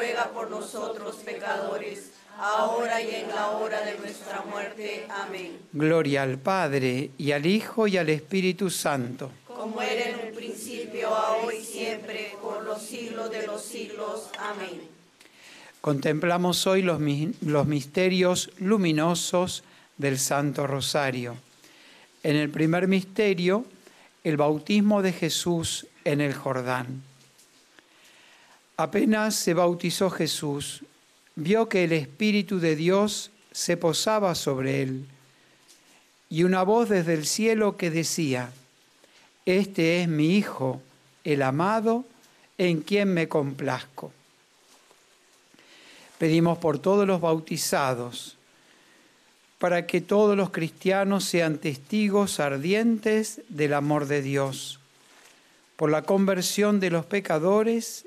ruega por nosotros pecadores, ahora y en la hora de nuestra muerte. Amén. Gloria al Padre, y al Hijo, y al Espíritu Santo. Como era en un principio, ahora y siempre, por los siglos de los siglos. Amén. Contemplamos hoy los, los misterios luminosos del Santo Rosario. En el primer misterio, el bautismo de Jesús en el Jordán. Apenas se bautizó Jesús, vio que el Espíritu de Dios se posaba sobre él y una voz desde el cielo que decía, Este es mi Hijo, el amado, en quien me complazco. Pedimos por todos los bautizados, para que todos los cristianos sean testigos ardientes del amor de Dios, por la conversión de los pecadores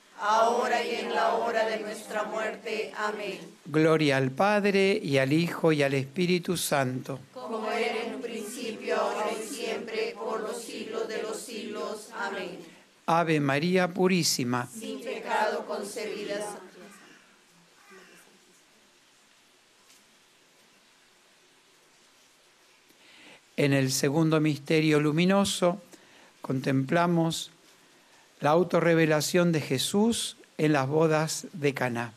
ahora y en la hora de nuestra muerte. Amén. Gloria al Padre, y al Hijo, y al Espíritu Santo. Como era en un principio, ahora y siempre, por los siglos de los siglos. Amén. Ave María Purísima. Sin pecado concebida. En el segundo misterio luminoso contemplamos la autorrevelación de Jesús en las bodas de Caná.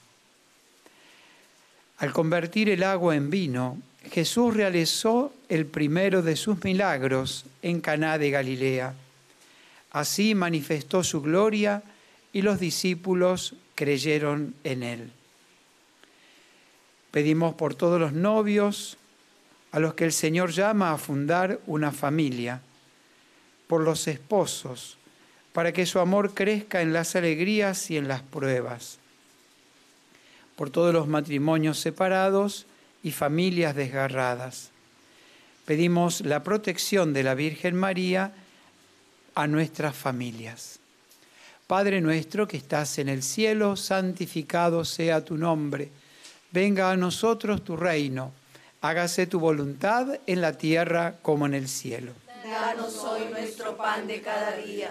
Al convertir el agua en vino, Jesús realizó el primero de sus milagros en Caná de Galilea. Así manifestó su gloria y los discípulos creyeron en él. Pedimos por todos los novios a los que el Señor llama a fundar una familia, por los esposos, para que su amor crezca en las alegrías y en las pruebas, por todos los matrimonios separados y familias desgarradas. Pedimos la protección de la Virgen María a nuestras familias. Padre nuestro que estás en el cielo, santificado sea tu nombre. Venga a nosotros tu reino. Hágase tu voluntad en la tierra como en el cielo. Danos hoy nuestro pan de cada día.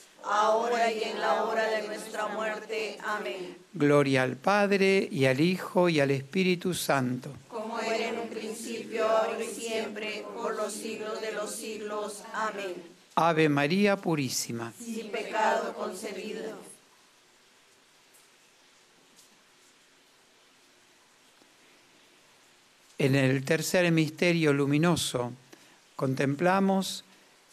ahora y en la hora de nuestra muerte. Amén. Gloria al Padre, y al Hijo, y al Espíritu Santo ahora y siempre, por los siglos de los siglos. Amén. Ave María Purísima. Sin pecado concebido. En el tercer misterio luminoso contemplamos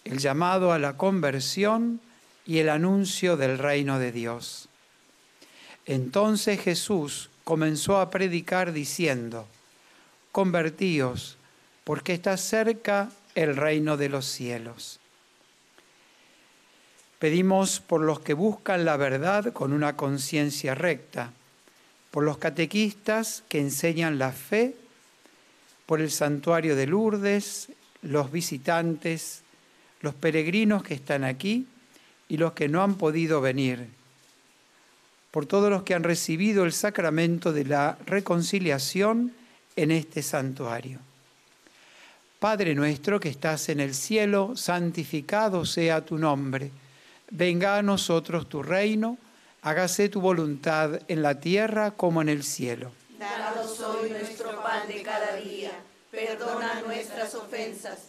el llamado a la conversión y el anuncio del reino de Dios. Entonces Jesús comenzó a predicar diciendo, convertíos, porque está cerca el reino de los cielos. Pedimos por los que buscan la verdad con una conciencia recta, por los catequistas que enseñan la fe, por el santuario de Lourdes, los visitantes, los peregrinos que están aquí y los que no han podido venir, por todos los que han recibido el sacramento de la reconciliación en este santuario. Padre nuestro que estás en el cielo, santificado sea tu nombre. Venga a nosotros tu reino, hágase tu voluntad en la tierra como en el cielo. Danos hoy nuestro pan de cada día. Perdona nuestras ofensas,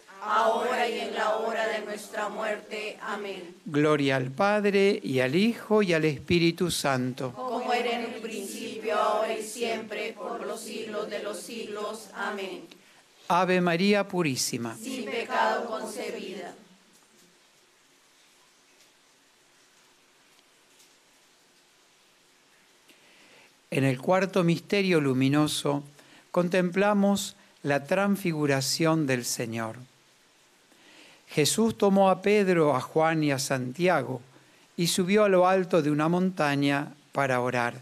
ahora y en la hora de nuestra muerte. Amén. Gloria al Padre, y al Hijo, y al Espíritu Santo. Como era en un principio, ahora y siempre, por los siglos de los siglos. Amén. Ave María Purísima. Sin pecado concebida. En el cuarto misterio luminoso contemplamos la transfiguración del Señor. Jesús tomó a Pedro, a Juan y a Santiago y subió a lo alto de una montaña para orar.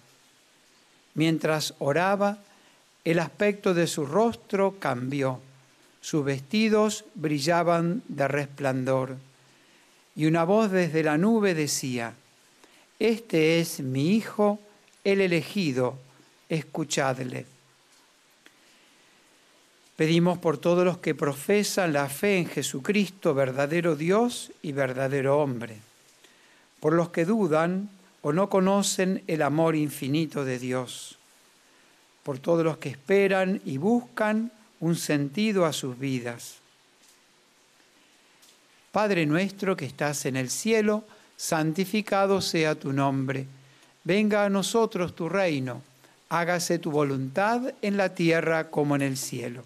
Mientras oraba, el aspecto de su rostro cambió, sus vestidos brillaban de resplandor, y una voz desde la nube decía, Este es mi Hijo, el elegido, escuchadle. Pedimos por todos los que profesan la fe en Jesucristo, verdadero Dios y verdadero hombre, por los que dudan o no conocen el amor infinito de Dios, por todos los que esperan y buscan un sentido a sus vidas. Padre nuestro que estás en el cielo, santificado sea tu nombre Venga a nosotros tu reino, hágase tu voluntad en la tierra como en el cielo.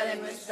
de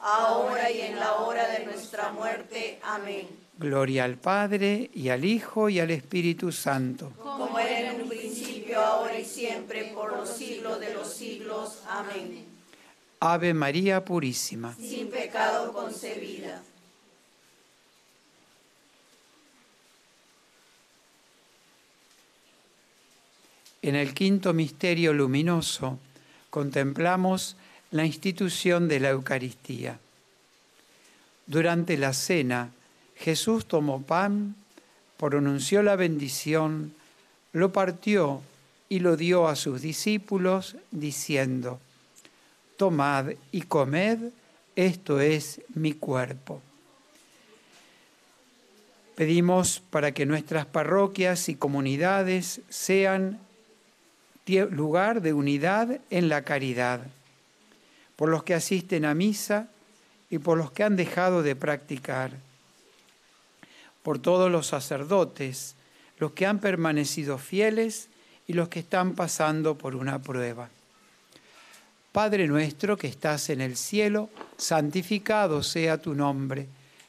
ahora y en la hora de nuestra muerte. Amén. Gloria al Padre, y al Hijo, y al Espíritu Santo. Como era en un principio, ahora y siempre, por los siglos de los siglos. Amén. Ave María Purísima. Sin pecado concebida. En el quinto misterio luminoso contemplamos la institución de la Eucaristía. Durante la cena, Jesús tomó pan, pronunció la bendición, lo partió y lo dio a sus discípulos, diciendo, Tomad y comed, esto es mi cuerpo. Pedimos para que nuestras parroquias y comunidades sean lugar de unidad en la caridad, por los que asisten a misa y por los que han dejado de practicar por todos los sacerdotes, los que han permanecido fieles y los que están pasando por una prueba. Padre nuestro que estás en el cielo, santificado sea tu nombre.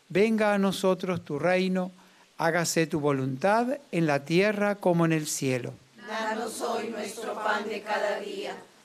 Venga a nosotros tu reino, hágase tu voluntad en la tierra como en el cielo. Danos hoy nuestro pan de cada día.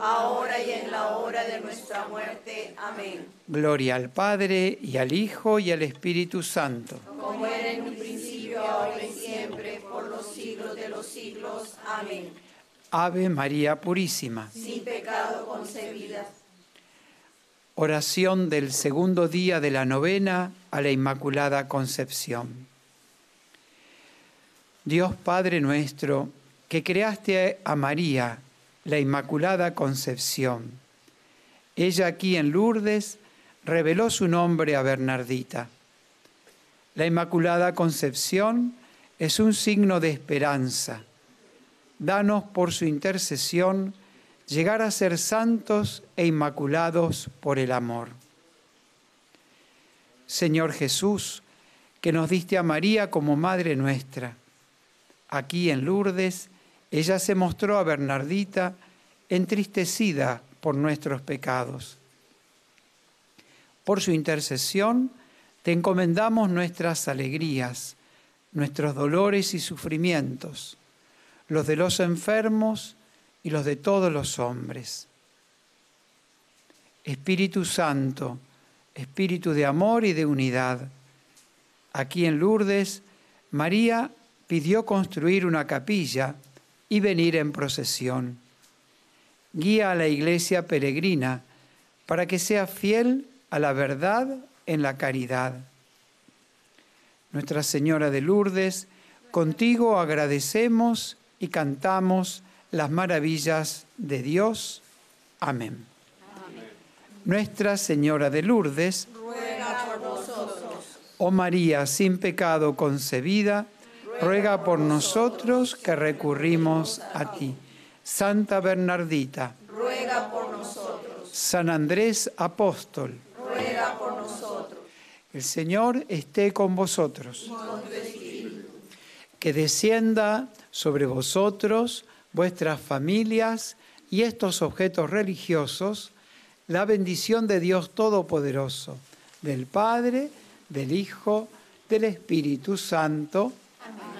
ahora y en la hora de nuestra muerte. Amén. Gloria al Padre, y al Hijo, y al Espíritu Santo. Como era en un principio, ahora y siempre, por los siglos de los siglos. Amén. Ave María Purísima. Sin pecado concebida. Oración del segundo día de la novena a la Inmaculada Concepción. Dios Padre nuestro, que creaste a María, la Inmaculada Concepción. Ella aquí en Lourdes reveló su nombre a Bernardita. La Inmaculada Concepción es un signo de esperanza. Danos por su intercesión llegar a ser santos e inmaculados por el amor. Señor Jesús, que nos diste a María como Madre nuestra. Aquí en Lourdes, ella se mostró a Bernardita entristecida por nuestros pecados. Por su intercesión, te encomendamos nuestras alegrías, nuestros dolores y sufrimientos, los de los enfermos y los de todos los hombres. Espíritu Santo, Espíritu de amor y de unidad. Aquí en Lourdes, María pidió construir una capilla y venir en procesión. Guía a la iglesia peregrina para que sea fiel a la verdad en la caridad. Nuestra Señora de Lourdes, contigo agradecemos y cantamos las maravillas de Dios. Amén. Nuestra Señora de Lourdes, ruega por nosotros. Oh María, sin pecado concebida, ruega por nosotros que recurrimos a ti. Santa Bernardita, ruega por nosotros. San Andrés Apóstol, ruega por nosotros. el Señor esté con vosotros. Que descienda sobre vosotros, vuestras familias y estos objetos religiosos la bendición de Dios Todopoderoso, del Padre, del Hijo, del Espíritu Santo. Amen.